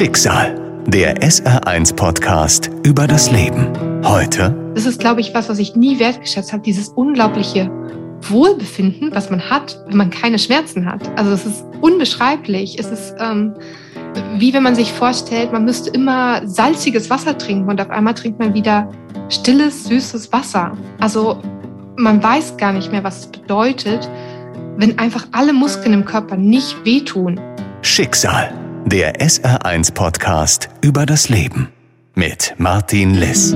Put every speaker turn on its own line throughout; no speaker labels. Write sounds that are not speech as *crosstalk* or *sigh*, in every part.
Schicksal, der SR1-Podcast über das Leben. Heute.
Das ist, glaube ich, was, was ich nie wertgeschätzt habe, dieses unglaubliche Wohlbefinden, was man hat, wenn man keine Schmerzen hat. Also es ist unbeschreiblich. Es ist ähm, wie wenn man sich vorstellt, man müsste immer salziges Wasser trinken und auf einmal trinkt man wieder stilles, süßes Wasser. Also man weiß gar nicht mehr, was es bedeutet, wenn einfach alle Muskeln im Körper nicht wehtun.
Schicksal, der SR1-Podcast über das Leben mit Martin Liss.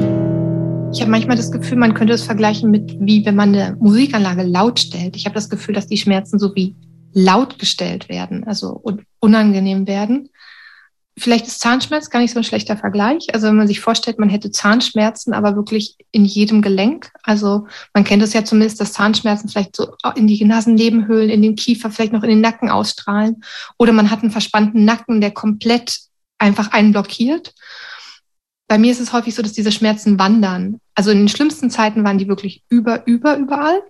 Ich habe manchmal das Gefühl, man könnte es vergleichen mit, wie wenn man eine Musikanlage laut stellt. Ich habe das Gefühl, dass die Schmerzen so wie laut gestellt werden, also unangenehm werden. Vielleicht ist Zahnschmerz gar nicht so ein schlechter Vergleich. Also wenn man sich vorstellt, man hätte Zahnschmerzen, aber wirklich in jedem Gelenk. Also man kennt es ja zumindest, dass Zahnschmerzen vielleicht so in die Nasennebenhöhlen, in den Kiefer, vielleicht noch in den Nacken ausstrahlen. Oder man hat einen verspannten Nacken, der komplett einfach einen blockiert. Bei mir ist es häufig so, dass diese Schmerzen wandern. Also in den schlimmsten Zeiten waren die wirklich über, über, überall.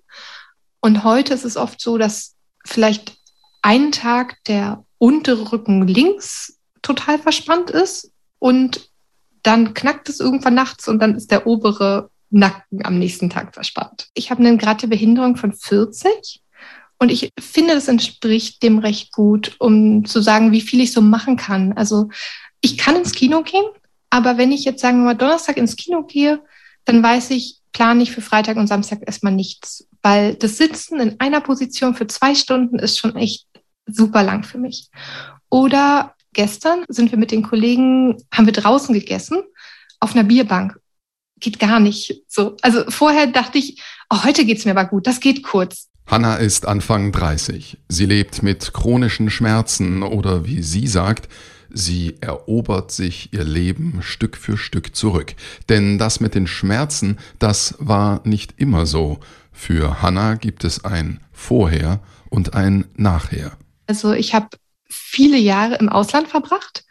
Und heute ist es oft so, dass vielleicht einen Tag der untere Rücken links total verspannt ist und dann knackt es irgendwann nachts und dann ist der obere Nacken am nächsten Tag verspannt. Ich habe eine gerade Behinderung von 40 und ich finde, das entspricht dem recht gut, um zu sagen, wie viel ich so machen kann. Also ich kann ins Kino gehen, aber wenn ich jetzt sagen wir mal Donnerstag ins Kino gehe, dann weiß ich, plane ich für Freitag und Samstag erstmal nichts, weil das Sitzen in einer Position für zwei Stunden ist schon echt super lang für mich. Oder gestern sind wir mit den Kollegen, haben wir draußen gegessen auf einer Bierbank. Geht gar nicht so. Also vorher dachte ich, oh, heute geht's mir aber gut, das geht kurz.
Hanna ist Anfang 30. Sie lebt mit chronischen Schmerzen oder wie sie sagt, sie erobert sich ihr Leben Stück für Stück zurück. Denn das mit den Schmerzen, das war nicht immer so. Für Hanna gibt es ein Vorher und ein Nachher.
Also ich habe viele Jahre im Ausland verbracht.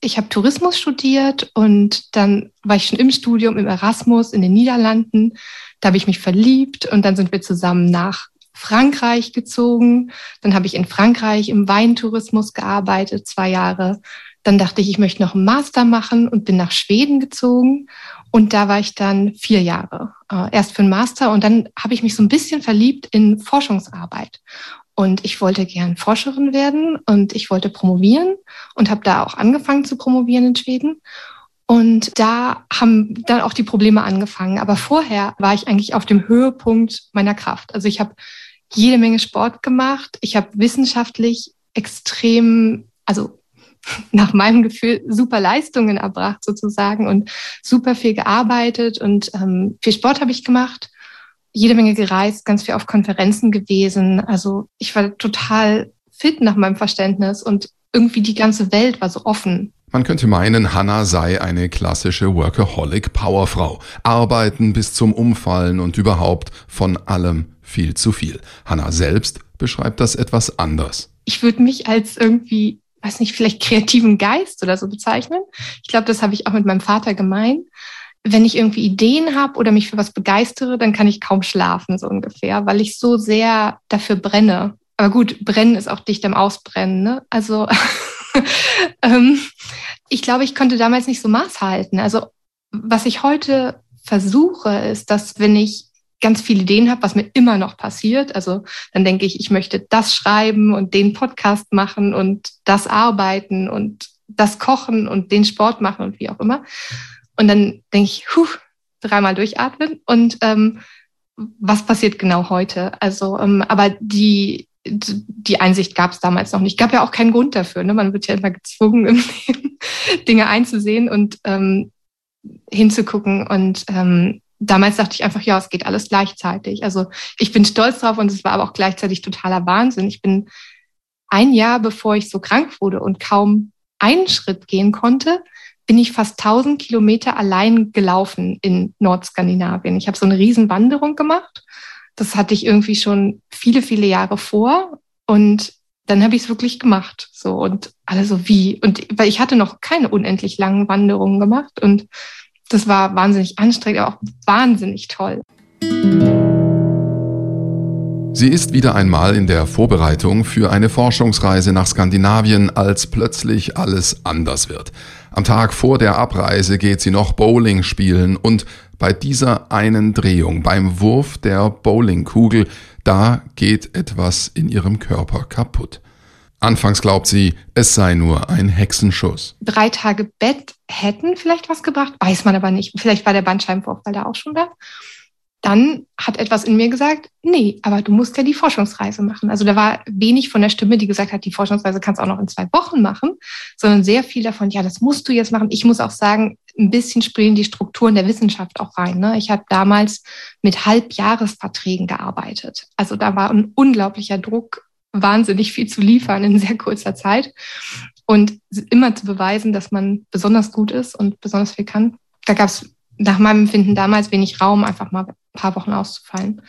Ich habe Tourismus studiert und dann war ich schon im Studium im Erasmus in den Niederlanden. Da habe ich mich verliebt und dann sind wir zusammen nach Frankreich gezogen. Dann habe ich in Frankreich im Weintourismus gearbeitet, zwei Jahre. Dann dachte ich, ich möchte noch einen Master machen und bin nach Schweden gezogen. Und da war ich dann vier Jahre. Äh, erst für einen Master und dann habe ich mich so ein bisschen verliebt in Forschungsarbeit. Und ich wollte gern Forscherin werden und ich wollte promovieren und habe da auch angefangen zu promovieren in Schweden. Und da haben dann auch die Probleme angefangen. Aber vorher war ich eigentlich auf dem Höhepunkt meiner Kraft. Also ich habe jede Menge Sport gemacht. Ich habe wissenschaftlich extrem, also *laughs* nach meinem Gefühl super Leistungen erbracht sozusagen und super viel gearbeitet und ähm, viel Sport habe ich gemacht jede Menge gereist, ganz viel auf Konferenzen gewesen. Also ich war total fit nach meinem Verständnis und irgendwie die ganze Welt war so offen.
Man könnte meinen, Hannah sei eine klassische Workaholic-Powerfrau. Arbeiten bis zum Umfallen und überhaupt von allem viel zu viel. Hannah selbst beschreibt das etwas anders.
Ich würde mich als irgendwie, weiß nicht, vielleicht kreativen Geist oder so bezeichnen. Ich glaube, das habe ich auch mit meinem Vater gemein wenn ich irgendwie Ideen habe oder mich für was begeistere, dann kann ich kaum schlafen, so ungefähr, weil ich so sehr dafür brenne. Aber gut, brennen ist auch dicht am Ausbrennen. Ne? Also *laughs* ähm, ich glaube, ich konnte damals nicht so Maß halten. Also was ich heute versuche, ist, dass wenn ich ganz viele Ideen habe, was mir immer noch passiert, also dann denke ich, ich möchte das schreiben und den Podcast machen und das arbeiten und das kochen und den Sport machen und wie auch immer. Und dann denke ich, huh, dreimal durchatmen und ähm, was passiert genau heute? Also, ähm, aber die, die Einsicht gab es damals noch nicht. Gab ja auch keinen Grund dafür. Ne? Man wird ja immer gezwungen, *laughs* im Leben Dinge einzusehen und ähm, hinzugucken. Und ähm, damals dachte ich einfach, ja, es geht alles gleichzeitig. Also ich bin stolz drauf und es war aber auch gleichzeitig totaler Wahnsinn. Ich bin ein Jahr, bevor ich so krank wurde und kaum einen Schritt gehen konnte, bin ich fast 1000 Kilometer allein gelaufen in Nordskandinavien. Ich habe so eine Riesenwanderung gemacht. Das hatte ich irgendwie schon viele, viele Jahre vor. Und dann habe ich es wirklich gemacht. So und alle so wie. Und weil ich hatte noch keine unendlich langen Wanderungen gemacht. Und das war wahnsinnig anstrengend, aber auch wahnsinnig toll.
Sie ist wieder einmal in der Vorbereitung für eine Forschungsreise nach Skandinavien, als plötzlich alles anders wird. Am Tag vor der Abreise geht sie noch Bowling spielen und bei dieser einen Drehung, beim Wurf der Bowlingkugel, da geht etwas in ihrem Körper kaputt. Anfangs glaubt sie, es sei nur ein Hexenschuss.
Drei Tage Bett hätten vielleicht was gebracht, weiß man aber nicht. Vielleicht war der Bandscheibenvorfall da auch schon da. Dann hat etwas in mir gesagt, nee, aber du musst ja die Forschungsreise machen. Also da war wenig von der Stimme, die gesagt hat, die Forschungsreise kannst du auch noch in zwei Wochen machen, sondern sehr viel davon, ja, das musst du jetzt machen. Ich muss auch sagen, ein bisschen spielen die Strukturen der Wissenschaft auch rein. Ne? Ich habe damals mit Halbjahresverträgen gearbeitet. Also da war ein unglaublicher Druck wahnsinnig viel zu liefern in sehr kurzer Zeit und immer zu beweisen, dass man besonders gut ist und besonders viel kann. Da gab es nach meinem Empfinden damals wenig Raum, einfach mal paar Wochen auszufallen.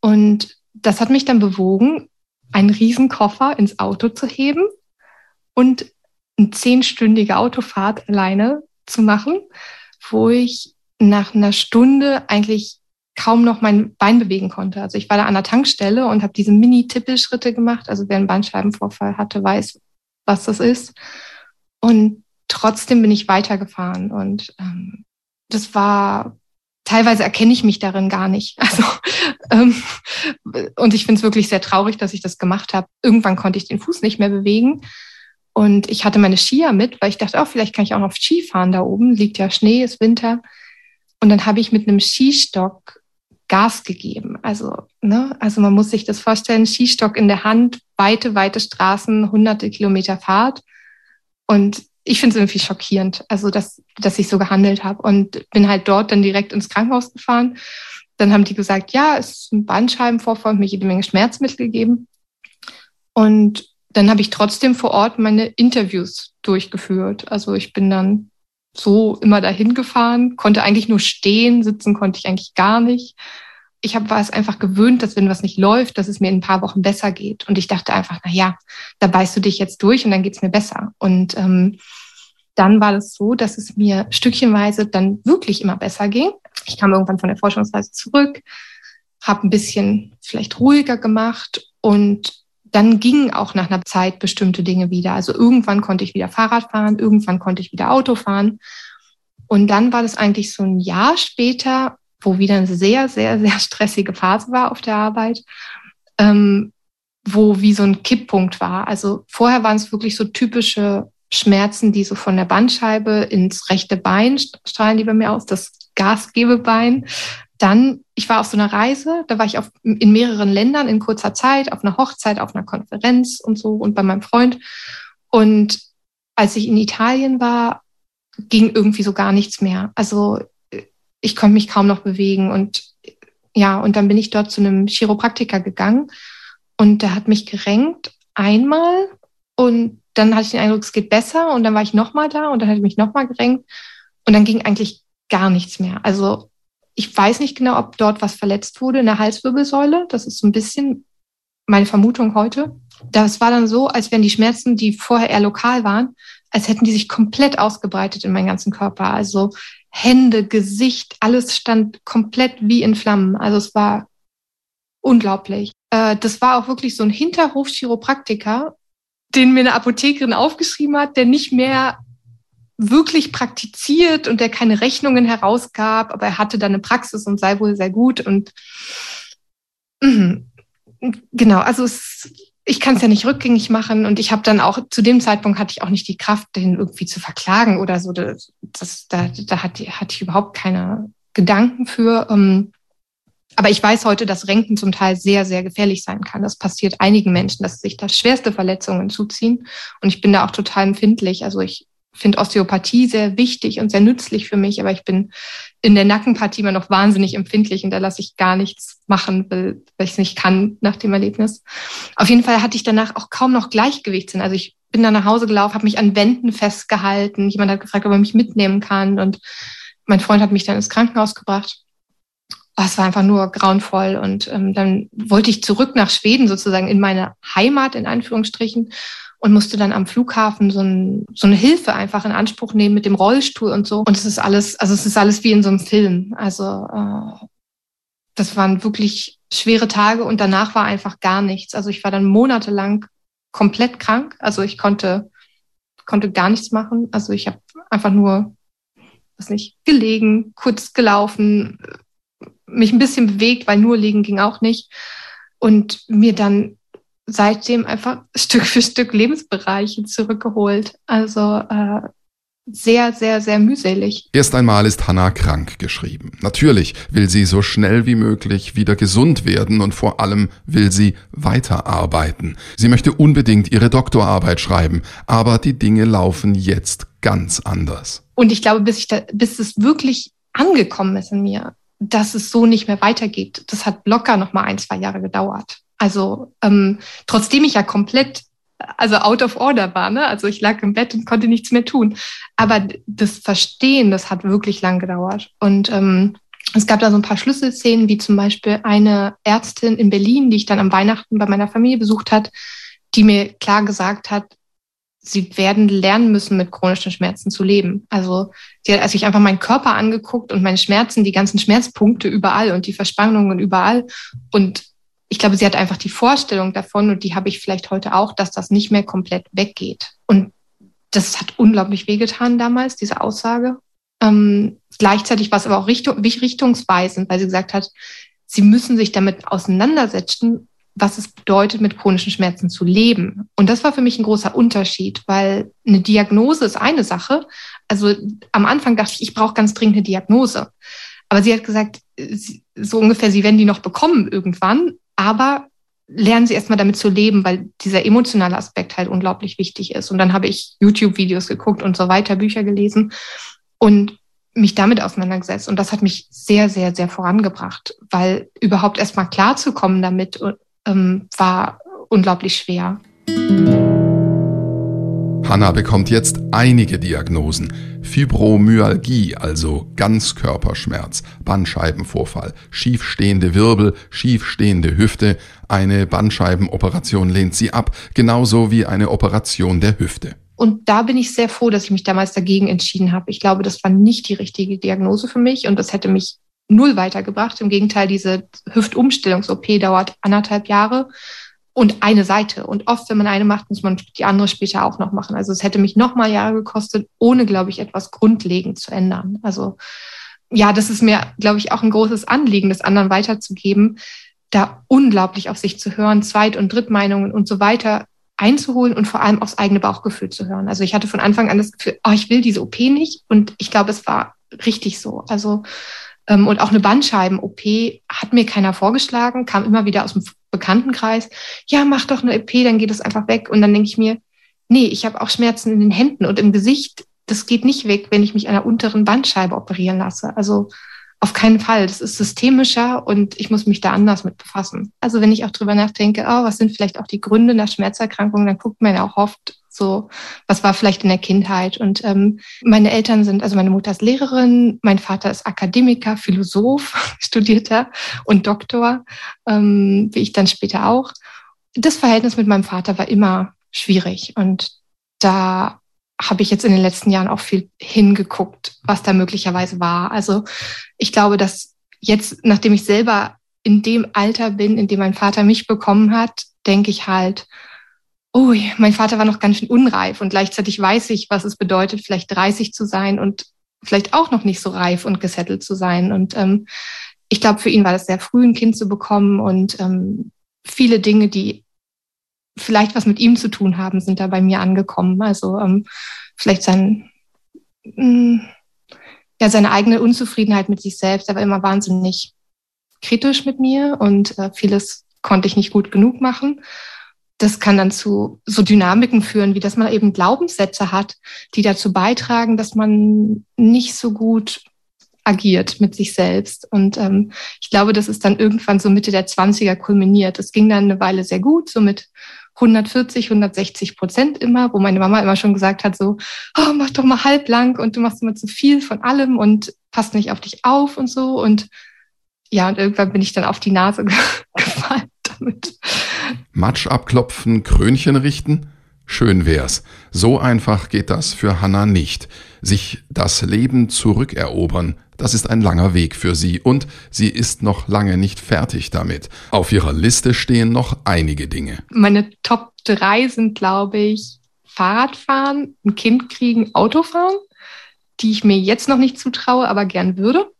Und das hat mich dann bewogen, einen Riesenkoffer ins Auto zu heben und eine zehnstündige Autofahrt alleine zu machen, wo ich nach einer Stunde eigentlich kaum noch mein Bein bewegen konnte. Also ich war da an der Tankstelle und habe diese Mini-Tippelschritte gemacht. Also wer einen Bandscheibenvorfall hatte, weiß, was das ist. Und trotzdem bin ich weitergefahren. Und ähm, das war, teilweise erkenne ich mich darin gar nicht. *laughs* Also, ähm, und ich finde es wirklich sehr traurig, dass ich das gemacht habe. Irgendwann konnte ich den Fuß nicht mehr bewegen. Und ich hatte meine Skier mit, weil ich dachte, oh, vielleicht kann ich auch noch Ski fahren da oben. Liegt ja Schnee, ist Winter. Und dann habe ich mit einem Skistock Gas gegeben. Also, ne, also man muss sich das vorstellen, Skistock in der Hand, weite, weite Straßen, hunderte Kilometer Fahrt. Und ich finde es irgendwie schockierend, also dass, dass ich so gehandelt habe. Und bin halt dort dann direkt ins Krankenhaus gefahren. Dann haben die gesagt, ja, es ist ein Bandscheibenvorfall, mir jede Menge Schmerzmittel gegeben. Und dann habe ich trotzdem vor Ort meine Interviews durchgeführt. Also ich bin dann so immer dahin gefahren, konnte eigentlich nur stehen, sitzen konnte ich eigentlich gar nicht. Ich hab, war es einfach gewöhnt, dass wenn was nicht läuft, dass es mir in ein paar Wochen besser geht. Und ich dachte einfach, na ja, da beißt du dich jetzt durch und dann geht's mir besser. Und ähm, dann war es so, dass es mir stückchenweise dann wirklich immer besser ging. Ich kam irgendwann von der Forschungsreise zurück, habe ein bisschen vielleicht ruhiger gemacht und dann gingen auch nach einer Zeit bestimmte Dinge wieder. Also irgendwann konnte ich wieder Fahrrad fahren, irgendwann konnte ich wieder Auto fahren. Und dann war das eigentlich so ein Jahr später, wo wieder eine sehr, sehr, sehr stressige Phase war auf der Arbeit, ähm, wo wie so ein Kipppunkt war. Also vorher waren es wirklich so typische Schmerzen, die so von der Bandscheibe ins rechte Bein strahlen die bei mir aus, das Gasgebebein. Dann, ich war auf so einer Reise, da war ich auf, in mehreren Ländern in kurzer Zeit, auf einer Hochzeit, auf einer Konferenz und so und bei meinem Freund. Und als ich in Italien war, ging irgendwie so gar nichts mehr. Also ich konnte mich kaum noch bewegen und ja, und dann bin ich dort zu einem Chiropraktiker gegangen und der hat mich gerenkt einmal und dann hatte ich den Eindruck, es geht besser und dann war ich nochmal da und dann hat er mich nochmal gerenkt und dann ging eigentlich gar nichts mehr. Also ich weiß nicht genau, ob dort was verletzt wurde in der Halswirbelsäule. Das ist so ein bisschen meine Vermutung heute. Das war dann so, als wären die Schmerzen, die vorher eher lokal waren, als hätten die sich komplett ausgebreitet in meinen ganzen Körper. Also Hände, Gesicht, alles stand komplett wie in Flammen. Also es war unglaublich. Äh, das war auch wirklich so ein Hinterhof-Chiropraktiker, den mir eine Apothekerin aufgeschrieben hat, der nicht mehr wirklich praktiziert und der keine Rechnungen herausgab, aber er hatte da eine Praxis und sei wohl sehr gut und mh, genau, also es, ich kann es ja nicht rückgängig machen und ich habe dann auch zu dem Zeitpunkt hatte ich auch nicht die Kraft, den irgendwie zu verklagen oder so. Das, das da, da hatte, hatte ich überhaupt keine Gedanken für. Ähm, aber ich weiß heute, dass Renken zum Teil sehr, sehr gefährlich sein kann. Das passiert einigen Menschen, dass sich da schwerste Verletzungen zuziehen. Und ich bin da auch total empfindlich. Also ich finde Osteopathie sehr wichtig und sehr nützlich für mich, aber ich bin in der Nackenpartie immer noch wahnsinnig empfindlich und da lasse ich gar nichts machen, weil, ich es nicht kann nach dem Erlebnis. Auf jeden Fall hatte ich danach auch kaum noch Gleichgewichtssinn. Also ich bin dann nach Hause gelaufen, habe mich an Wänden festgehalten. Jemand hat gefragt, ob er mich mitnehmen kann und mein Freund hat mich dann ins Krankenhaus gebracht. Oh, es war einfach nur grauenvoll und ähm, dann wollte ich zurück nach Schweden sozusagen in meine Heimat in Anführungsstrichen und musste dann am Flughafen so, ein, so eine Hilfe einfach in Anspruch nehmen mit dem Rollstuhl und so. Und es ist alles, also es ist alles wie in so einem Film. Also äh, das waren wirklich schwere Tage und danach war einfach gar nichts. Also ich war dann monatelang komplett krank. Also ich konnte, konnte gar nichts machen. Also ich habe einfach nur, was nicht, gelegen, kurz gelaufen, mich ein bisschen bewegt, weil nur liegen ging auch nicht. Und mir dann seitdem einfach *laughs* Stück für Stück Lebensbereiche zurückgeholt. Also äh, sehr, sehr, sehr mühselig.
Erst einmal ist Hannah krank geschrieben. Natürlich will sie so schnell wie möglich wieder gesund werden und vor allem will sie weiterarbeiten. Sie möchte unbedingt ihre Doktorarbeit schreiben, aber die Dinge laufen jetzt ganz anders.
Und ich glaube, bis, ich da, bis es wirklich angekommen ist in mir, dass es so nicht mehr weitergeht, das hat locker noch mal ein, zwei Jahre gedauert. Also ähm, trotzdem ich ja komplett also out of order war. Ne? Also ich lag im Bett und konnte nichts mehr tun. Aber das Verstehen, das hat wirklich lang gedauert. Und ähm, es gab da so ein paar Schlüsselszenen, wie zum Beispiel eine Ärztin in Berlin, die ich dann am Weihnachten bei meiner Familie besucht hat, die mir klar gesagt hat, sie werden lernen müssen, mit chronischen Schmerzen zu leben. Also sie hat sich einfach meinen Körper angeguckt und meine Schmerzen, die ganzen Schmerzpunkte überall und die Verspannungen überall. Und ich glaube, sie hat einfach die Vorstellung davon und die habe ich vielleicht heute auch, dass das nicht mehr komplett weggeht. Und das hat unglaublich wehgetan damals, diese Aussage. Ähm, gleichzeitig war es aber auch Richtung, richtungsweisend, weil sie gesagt hat, sie müssen sich damit auseinandersetzen, was es bedeutet, mit chronischen Schmerzen zu leben. Und das war für mich ein großer Unterschied, weil eine Diagnose ist eine Sache. Also am Anfang dachte ich, ich brauche ganz dringend eine Diagnose. Aber sie hat gesagt, so ungefähr, sie werden die noch bekommen irgendwann aber lernen sie erstmal damit zu leben, weil dieser emotionale Aspekt halt unglaublich wichtig ist. Und dann habe ich YouTube-Videos geguckt und so weiter, Bücher gelesen und mich damit auseinandergesetzt. Und das hat mich sehr, sehr, sehr vorangebracht, weil überhaupt erstmal klarzukommen damit ähm, war unglaublich schwer.
Hanna bekommt jetzt einige Diagnosen. Fibromyalgie, also Ganzkörperschmerz, Bandscheibenvorfall, schiefstehende Wirbel, schiefstehende Hüfte. Eine Bandscheibenoperation lehnt sie ab, genauso wie eine Operation der Hüfte.
Und da bin ich sehr froh, dass ich mich damals dagegen entschieden habe. Ich glaube, das war nicht die richtige Diagnose für mich und das hätte mich null weitergebracht. Im Gegenteil, diese Hüftumstellungs-OP dauert anderthalb Jahre und eine Seite. Und oft, wenn man eine macht, muss man die andere später auch noch machen. Also es hätte mich noch mal Jahre gekostet, ohne, glaube ich, etwas grundlegend zu ändern. Also ja, das ist mir, glaube ich, auch ein großes Anliegen, das anderen weiterzugeben, da unglaublich auf sich zu hören, Zweit- und Drittmeinungen und so weiter einzuholen und vor allem aufs eigene Bauchgefühl zu hören. Also ich hatte von Anfang an das Gefühl, oh, ich will diese OP nicht. Und ich glaube, es war richtig so. Also und auch eine Bandscheiben-OP hat mir keiner vorgeschlagen, kam immer wieder aus dem Bekanntenkreis. Ja, mach doch eine OP, dann geht es einfach weg. Und dann denke ich mir, nee, ich habe auch Schmerzen in den Händen und im Gesicht. Das geht nicht weg, wenn ich mich an der unteren Bandscheibe operieren lasse. Also auf keinen Fall. Das ist systemischer und ich muss mich da anders mit befassen. Also wenn ich auch drüber nachdenke, oh, was sind vielleicht auch die Gründe der Schmerzerkrankung, dann guckt man ja auch oft so, was war vielleicht in der Kindheit. Und ähm, meine Eltern sind, also meine Mutter ist Lehrerin, mein Vater ist Akademiker, Philosoph, *laughs* Studierter und Doktor, ähm, wie ich dann später auch. Das Verhältnis mit meinem Vater war immer schwierig und da habe ich jetzt in den letzten Jahren auch viel hingeguckt, was da möglicherweise war. Also ich glaube, dass jetzt, nachdem ich selber in dem Alter bin, in dem mein Vater mich bekommen hat, denke ich halt, oh, mein Vater war noch ganz schön unreif und gleichzeitig weiß ich, was es bedeutet, vielleicht 30 zu sein und vielleicht auch noch nicht so reif und gesettelt zu sein. Und ähm, ich glaube, für ihn war das sehr früh, ein Kind zu bekommen und ähm, viele Dinge, die vielleicht was mit ihm zu tun haben, sind da bei mir angekommen. Also ähm, vielleicht sein, mh, hm, ja, seine eigene Unzufriedenheit mit sich selbst. Er war immer wahnsinnig kritisch mit mir und äh, vieles konnte ich nicht gut genug machen. Das kann dann zu so Dynamiken führen, wie dass man eben Glaubenssätze hat, die dazu beitragen, dass man nicht so gut agiert mit sich selbst. Und ähm, ich glaube, das ist dann irgendwann so Mitte der 20er kulminiert. Das ging dann eine Weile sehr gut, so mit 140, 160 Prozent immer, wo meine Mama immer schon gesagt hat, so, oh, mach doch mal halblang und du machst immer zu viel von allem und passt nicht auf dich auf und so. Und ja, und irgendwann bin ich dann auf die Nase *laughs* gefallen damit.
Matsch abklopfen, Krönchen richten? Schön wär's. So einfach geht das für Hannah nicht. Sich das Leben zurückerobern, Das ist ein langer Weg für sie und sie ist noch lange nicht fertig damit. Auf ihrer Liste stehen noch einige Dinge.
Meine Top 3 sind, glaube ich, Fahrradfahren, ein Kind kriegen, Autofahren, die ich mir jetzt noch nicht zutraue, aber gern würde.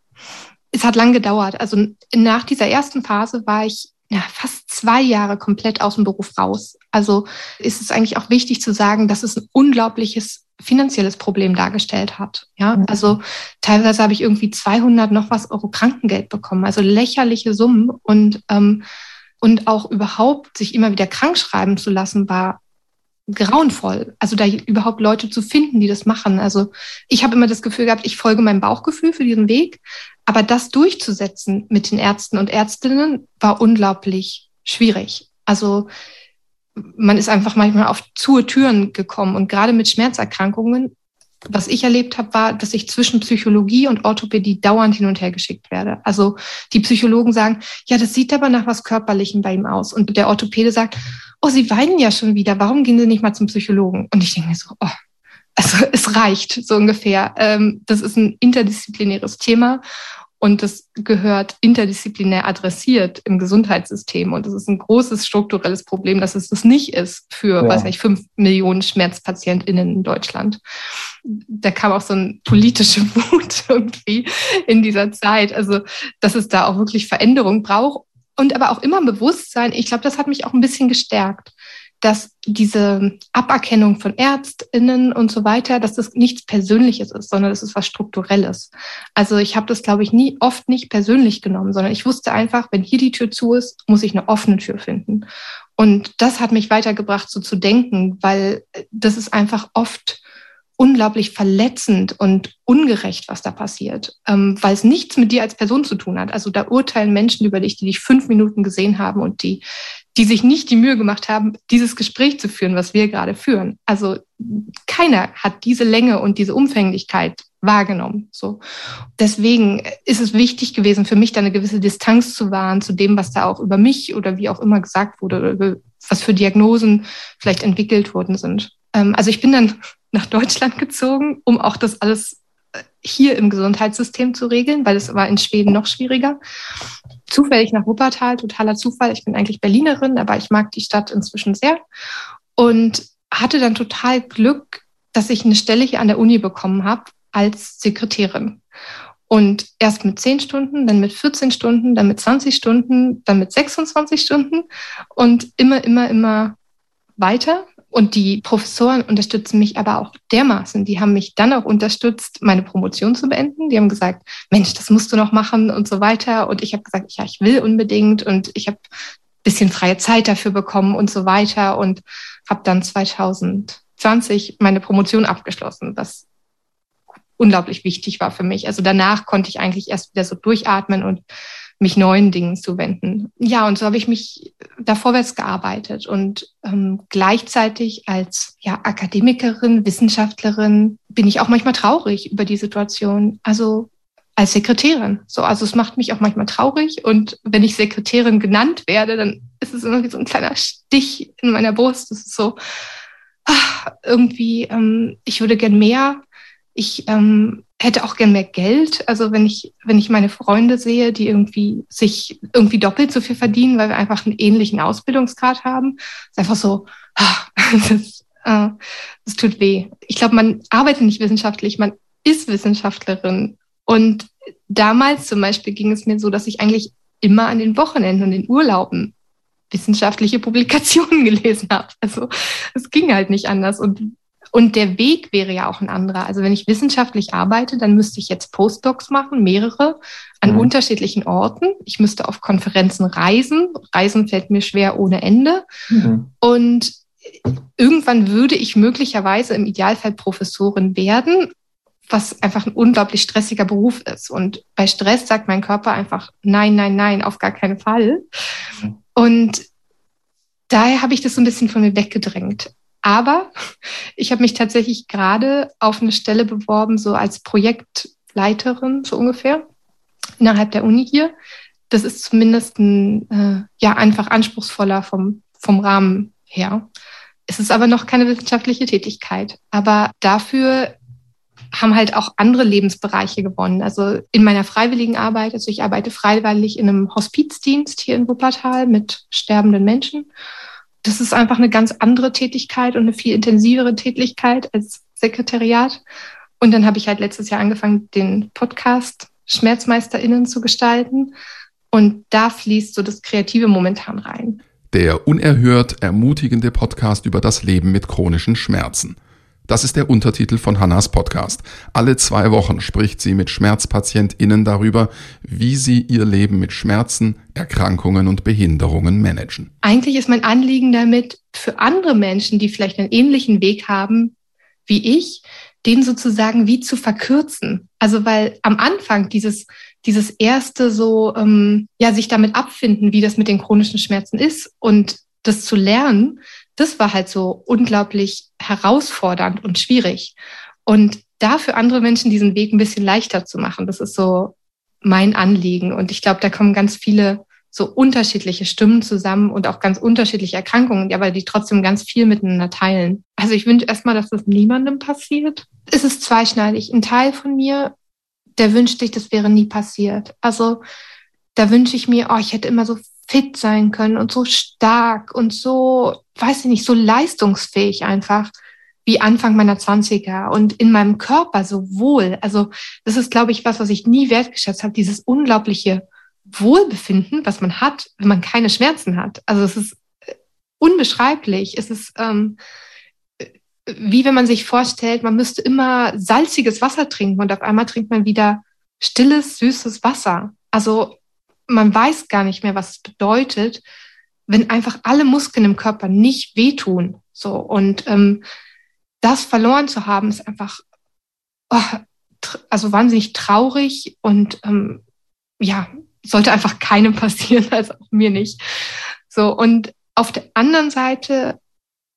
Es hat lang gedauert. Also nach dieser ersten Phase war ich ja, fast zwei Jahre komplett aus dem Beruf raus. Also ist es eigentlich auch wichtig zu sagen, dass es ein unglaubliches finanzielles Problem dargestellt hat. Ja, mhm. also teilweise habe ich irgendwie 200 noch was Euro Krankengeld bekommen, also lächerliche Summen und ähm, und auch überhaupt sich immer wieder krank schreiben zu lassen war grauenvoll. Also da überhaupt Leute zu finden, die das machen. Also ich habe immer das Gefühl gehabt, ich folge meinem Bauchgefühl für diesen Weg, aber das durchzusetzen mit den Ärzten und Ärztinnen war unglaublich schwierig. Also man ist einfach manchmal auf zu Türen gekommen und gerade mit Schmerzerkrankungen, was ich erlebt habe, war, dass ich zwischen Psychologie und Orthopädie dauernd hin und her geschickt werde. Also die Psychologen sagen, ja, das sieht aber nach was Körperlichem bei ihm aus. Und der Orthopäde sagt, oh, Sie weinen ja schon wieder, warum gehen Sie nicht mal zum Psychologen? Und ich denke mir so, oh, also *laughs* es reicht so ungefähr. Ähm, das ist ein interdisziplinäres Thema und das gehört interdisziplinär adressiert im Gesundheitssystem. Und das ist ein großes strukturelles Problem, dass es das nicht ist für, ja. weiß nicht, fünf Millionen SchmerzpatientInnen in Deutschland. Da kam auch so eine politische Wut *laughs* irgendwie in dieser Zeit. Also, dass es da auch wirklich Veränderung braucht. Und aber auch immer Bewusstsein. Ich glaube, das hat mich auch ein bisschen gestärkt dass diese Aberkennung von Ärztinnen und so weiter, dass das nichts Persönliches ist, sondern das ist was Strukturelles. Also ich habe das, glaube ich, nie oft nicht persönlich genommen, sondern ich wusste einfach, wenn hier die Tür zu ist, muss ich eine offene Tür finden. Und das hat mich weitergebracht, so zu denken, weil das ist einfach oft unglaublich verletzend und ungerecht, was da passiert, ähm, weil es nichts mit dir als Person zu tun hat. Also da urteilen Menschen über dich, die dich fünf Minuten gesehen haben und die die sich nicht die Mühe gemacht haben, dieses Gespräch zu führen, was wir gerade führen. Also keiner hat diese Länge und diese Umfänglichkeit wahrgenommen. So. Deswegen ist es wichtig gewesen, für mich da eine gewisse Distanz zu wahren zu dem, was da auch über mich oder wie auch immer gesagt wurde oder was für Diagnosen vielleicht entwickelt worden sind. Ähm, also ich bin dann nach Deutschland gezogen, um auch das alles hier im Gesundheitssystem zu regeln, weil es war in Schweden noch schwieriger. Zufällig nach Wuppertal, totaler Zufall. Ich bin eigentlich Berlinerin, aber ich mag die Stadt inzwischen sehr und hatte dann total Glück, dass ich eine Stelle hier an der Uni bekommen habe als Sekretärin. Und erst mit 10 Stunden, dann mit 14 Stunden, dann mit 20 Stunden, dann mit 26 Stunden und immer, immer, immer weiter. Und die Professoren unterstützen mich aber auch dermaßen. Die haben mich dann auch unterstützt, meine Promotion zu beenden. Die haben gesagt, Mensch, das musst du noch machen und so weiter. Und ich habe gesagt, ja, ich will unbedingt. Und ich habe bisschen freie Zeit dafür bekommen und so weiter. Und habe dann 2020 meine Promotion abgeschlossen, was unglaublich wichtig war für mich. Also danach konnte ich eigentlich erst wieder so durchatmen und mich neuen Dingen zu wenden. Ja, und so habe ich mich da vorwärts gearbeitet und ähm, gleichzeitig als ja, Akademikerin, Wissenschaftlerin bin ich auch manchmal traurig über die Situation. Also als Sekretärin. So, also es macht mich auch manchmal traurig und wenn ich Sekretärin genannt werde, dann ist es immer wie so ein kleiner Stich in meiner Brust. Das ist so ach, irgendwie, ähm, ich würde gern mehr. Ich ähm, hätte auch gern mehr Geld. Also wenn ich, wenn ich meine Freunde sehe, die irgendwie sich irgendwie doppelt so viel verdienen, weil wir einfach einen ähnlichen Ausbildungsgrad haben, ist einfach so, *laughs* das, äh, das tut weh. Ich glaube, man arbeitet nicht wissenschaftlich, man ist Wissenschaftlerin. Und damals zum Beispiel ging es mir so, dass ich eigentlich immer an den Wochenenden und den Urlauben wissenschaftliche Publikationen *laughs* gelesen habe. Also es ging halt nicht anders. Und und der Weg wäre ja auch ein anderer. Also wenn ich wissenschaftlich arbeite, dann müsste ich jetzt Postdocs machen, mehrere an mhm. unterschiedlichen Orten. Ich müsste auf Konferenzen reisen. Reisen fällt mir schwer ohne Ende. Mhm. Und irgendwann würde ich möglicherweise im Idealfall Professorin werden, was einfach ein unglaublich stressiger Beruf ist. Und bei Stress sagt mein Körper einfach, nein, nein, nein, auf gar keinen Fall. Mhm. Und daher habe ich das so ein bisschen von mir weggedrängt. Aber ich habe mich tatsächlich gerade auf eine Stelle beworben, so als Projektleiterin, so ungefähr, innerhalb der Uni hier. Das ist zumindest ein, äh, ja, einfach anspruchsvoller vom, vom Rahmen her. Es ist aber noch keine wissenschaftliche Tätigkeit. Aber dafür haben halt auch andere Lebensbereiche gewonnen. Also in meiner freiwilligen Arbeit, also ich arbeite freiwillig in einem Hospizdienst hier in Wuppertal mit sterbenden Menschen. Das ist einfach eine ganz andere Tätigkeit und eine viel intensivere Tätigkeit als Sekretariat. Und dann habe ich halt letztes Jahr angefangen, den Podcast SchmerzmeisterInnen zu gestalten. Und da fließt so das Kreative momentan rein.
Der unerhört ermutigende Podcast über das Leben mit chronischen Schmerzen. Das ist der Untertitel von Hannas Podcast. Alle zwei Wochen spricht sie mit SchmerzpatientInnen darüber, wie sie ihr Leben mit Schmerzen, Erkrankungen und Behinderungen managen.
Eigentlich ist mein Anliegen damit, für andere Menschen, die vielleicht einen ähnlichen Weg haben wie ich, den sozusagen wie zu verkürzen. Also weil am Anfang dieses, dieses erste so, ähm, ja, sich damit abfinden, wie das mit den chronischen Schmerzen ist und das zu lernen, das war halt so unglaublich herausfordernd und schwierig. Und da für andere Menschen diesen Weg ein bisschen leichter zu machen, das ist so mein Anliegen. Und ich glaube, da kommen ganz viele so unterschiedliche Stimmen zusammen und auch ganz unterschiedliche Erkrankungen, aber die trotzdem ganz viel miteinander teilen. Also ich wünsche erstmal, dass das niemandem passiert. Es ist zweischneidig. Ein Teil von mir, der wünscht sich, das wäre nie passiert. Also da wünsche ich mir, oh, ich hätte immer so fit sein können und so stark und so, weiß ich nicht, so leistungsfähig einfach wie Anfang meiner Zwanziger und in meinem Körper so wohl. Also das ist, glaube ich, was, was ich nie wertgeschätzt habe, dieses unglaubliche Wohlbefinden, was man hat, wenn man keine Schmerzen hat. Also es ist äh, unbeschreiblich. Es ist ähm, äh, wie wenn man sich vorstellt, man müsste immer salziges Wasser trinken und auf einmal trinkt man wieder stilles, süßes Wasser. Also man weiß gar nicht mehr, was es bedeutet, wenn einfach alle Muskeln im Körper nicht wehtun. So und ähm, das verloren zu haben, ist einfach oh, also wahnsinnig traurig und ähm, ja sollte einfach *laughs* keinem passieren, also auch mir nicht. So, und auf der anderen Seite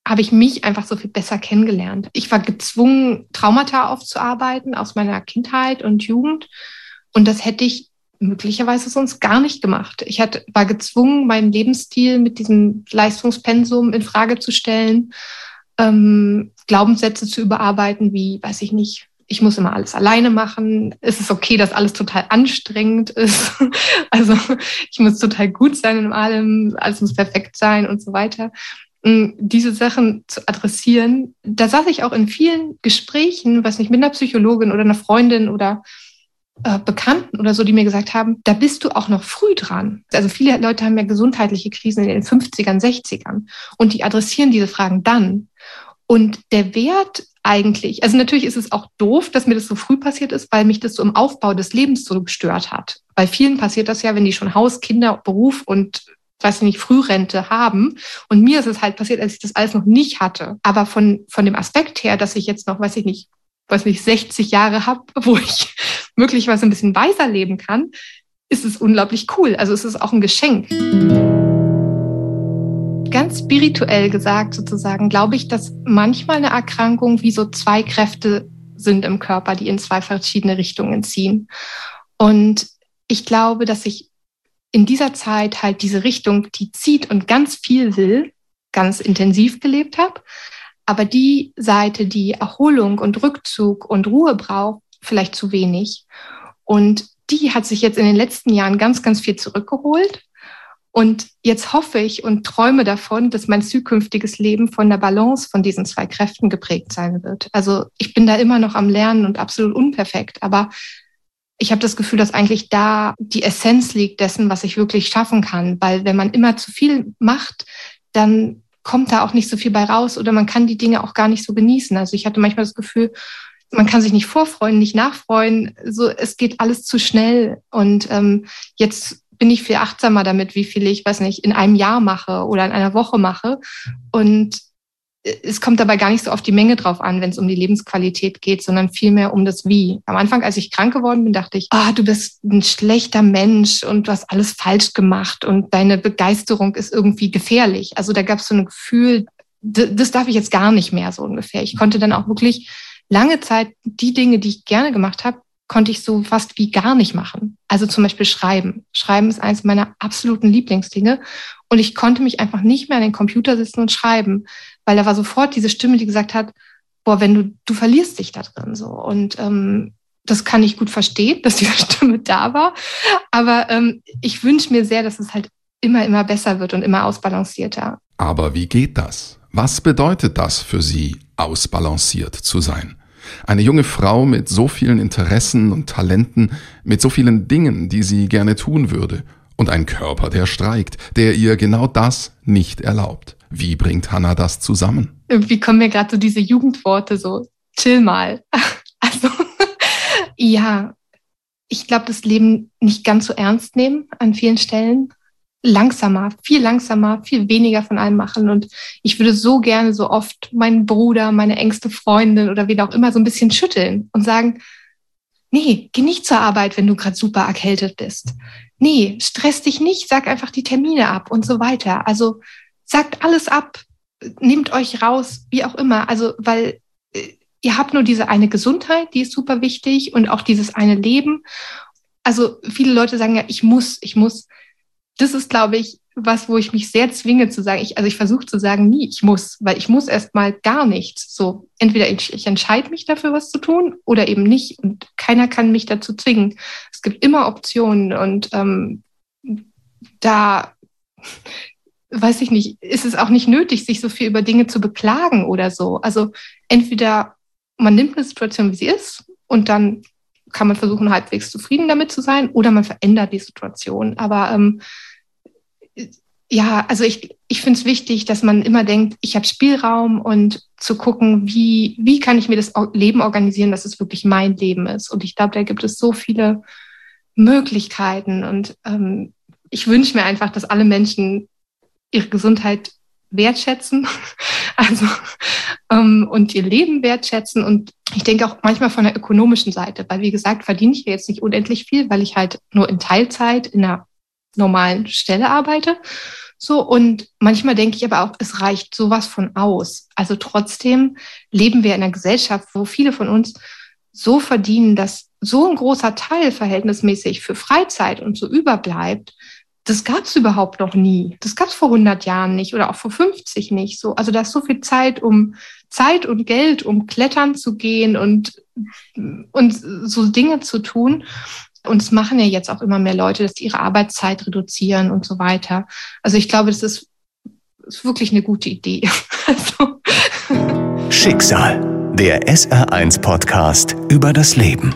habe ich mich einfach so viel besser kennengelernt. Ich war gezwungen, Traumata aufzuarbeiten aus meiner Kindheit und Jugend. Und das hätte ich möglicherweise sonst gar nicht gemacht. Ich hatte, war gezwungen, meinen Lebensstil mit diesem Leistungspensum in Frage zu stellen, ähm, Glaubenssätze zu überarbeiten, wie, weiß ich nicht, ich muss immer alles alleine machen. Es ist okay, dass alles total anstrengend ist. *laughs* Also ich muss total gut sein in allem, alles muss perfekt sein und so weiter. Mm, diese Sachen zu adressieren, da saß ich auch in vielen Gesprächen, was nicht mit einer Psychologin oder einer Freundin oder äh, Bekannten oder so, die mir gesagt haben, da bist du auch noch früh dran. Also viele Leute haben ja gesundheitliche Krisen in den 50ern, 60ern und die adressieren diese Fragen dann. Und der Wert eigentlich, also natürlich ist es auch doof, dass mir das so früh passiert ist, weil mich das so im Aufbau des Lebens so gestört hat. Bei vielen passiert das ja, wenn die schon Haus, Kinder, Beruf und weiß ich nicht, Frührente haben. Und mir ist es halt passiert, als ich das alles noch nicht hatte. Aber von, von dem Aspekt her, dass ich jetzt noch, weiß ich nicht, weiß nicht, 60 Jahre habe, *laughs* wo ich möglicherweise ein bisschen weiser leben kann, ist es unglaublich cool. Also es ist auch ein Geschenk ganz spirituell gesagt sozusagen, glaube ich, dass manchmal eine Erkrankung wie so zwei Kräfte sind im Körper, die in zwei verschiedene Richtungen ziehen. Und ich glaube, dass ich in dieser Zeit halt diese Richtung, die zieht und ganz viel will, ganz intensiv gelebt habe. Aber die Seite, die Erholung und Rückzug und Ruhe braucht, vielleicht zu wenig. Und die hat sich jetzt in den letzten Jahren ganz, ganz viel zurückgeholt. Und jetzt hoffe ich und träume davon, dass mein zukünftiges Leben von der Balance von diesen zwei Kräften geprägt sein wird. Also ich bin da immer noch am Lernen und absolut unperfekt, aber ich habe das Gefühl, dass eigentlich da die Essenz liegt dessen, was ich wirklich schaffen kann. Weil wenn man immer zu viel macht, dann kommt da auch nicht so viel bei raus oder man kann die Dinge auch gar nicht so genießen. Also ich hatte manchmal das Gefühl, man kann sich nicht vorfreuen, nicht nachfreuen. So, es geht alles zu schnell. Und ähm, jetzt bin ich viel achtsamer damit, wie viel ich, weiß nicht, in einem Jahr mache oder in einer Woche mache. Und es kommt dabei gar nicht so auf die Menge drauf an, wenn es um die Lebensqualität geht, sondern vielmehr um das Wie. Am Anfang, als ich krank geworden bin, dachte ich, ah, du bist ein schlechter Mensch und du hast alles falsch gemacht und deine Begeisterung ist irgendwie gefährlich. Also da gab es so ein Gefühl, das darf ich jetzt gar nicht mehr so ungefähr. Ich konnte dann auch wirklich lange Zeit die Dinge, die ich gerne gemacht habe, konnte ich so fast wie gar nicht machen. Also zum Beispiel Schreiben. Schreiben ist eines meiner absoluten Lieblingsdinge. Und ich konnte mich einfach nicht mehr an den Computer sitzen und schreiben, weil da war sofort diese Stimme, die gesagt hat, boah, wenn du, du verlierst dich da drin so. Und ähm, das kann ich gut verstehen, *laughs* dass diese Stimme da war. Aber ähm, ich wünsche mir sehr, dass es halt immer, immer besser wird und immer ausbalancierter.
Aber wie geht das? Was bedeutet das für Sie, ausbalanciert zu sein? Eine junge Frau mit so vielen Interessen und Talenten, mit so vielen Dingen, die sie gerne tun würde, und ein Körper, der streikt, der ihr genau das nicht erlaubt. Wie bringt Hannah das zusammen?
Irgendwie kommen mir gerade so diese Jugendworte so, chill mal. *laughs* Also, *laughs* ja, ich glaube, das Leben nicht ganz so ernst nehmen an vielen Stellen. Langsamer, viel langsamer, viel weniger von allem machen. Und ich würde so gerne so oft meinen Bruder, meine engste Freundin oder wie auch immer so ein bisschen schütteln und sagen, nee, geh nicht zur Arbeit, wenn du gerade super erkältet bist. Nee, stress dich nicht, sag einfach die Termine ab und so weiter. Also sagt alles ab, nehmt euch raus, wie auch immer. Also, weil äh, ihr habt nur diese eine Gesundheit, die ist super wichtig und auch dieses eine Leben. Also viele Leute sagen ja, ich muss, ich muss. Das ist, glaube ich, was, wo ich mich sehr zwinge zu sagen. Ich, also ich versuche zu sagen, nie, ich muss, weil ich muss erstmal gar nichts. So, entweder ich, ich entscheide mich dafür, was zu tun, oder eben nicht. Und keiner kann mich dazu zwingen. Es gibt immer Optionen und ähm, da weiß ich nicht, ist es auch nicht nötig, sich so viel über Dinge zu beklagen oder so. Also entweder man nimmt eine Situation, wie sie ist, und dann kann man versuchen, halbwegs zufrieden damit zu sein, oder man verändert die Situation. Aber ähm, ja, also ich, ich finde es wichtig, dass man immer denkt, ich habe Spielraum und zu gucken, wie, wie kann ich mir das Leben organisieren, dass es wirklich mein Leben ist. Und ich glaube, da gibt es so viele Möglichkeiten. Und ähm, ich wünsche mir einfach, dass alle Menschen ihre Gesundheit wertschätzen, *laughs* also ähm, und ihr Leben wertschätzen. Und ich denke auch manchmal von der ökonomischen Seite, weil wie gesagt, verdiene ich jetzt nicht unendlich viel, weil ich halt nur in Teilzeit in einer normalen Stelle arbeite. So, und manchmal denke ich aber auch, es reicht sowas von aus. Also trotzdem leben wir in einer Gesellschaft, wo viele von uns so verdienen, dass so ein großer Teil verhältnismäßig für Freizeit und so überbleibt, das gab es überhaupt noch nie. Das gab es vor 100 Jahren nicht oder auch vor 50 nicht. So, also da ist so viel Zeit, um Zeit und Geld, um klettern zu gehen und, und so Dinge zu tun. Und es machen ja jetzt auch immer mehr Leute, dass die ihre Arbeitszeit reduzieren und so weiter. Also ich glaube, das ist, ist wirklich eine gute Idee. *laughs* also.
Schicksal, der SR1 Podcast über das Leben.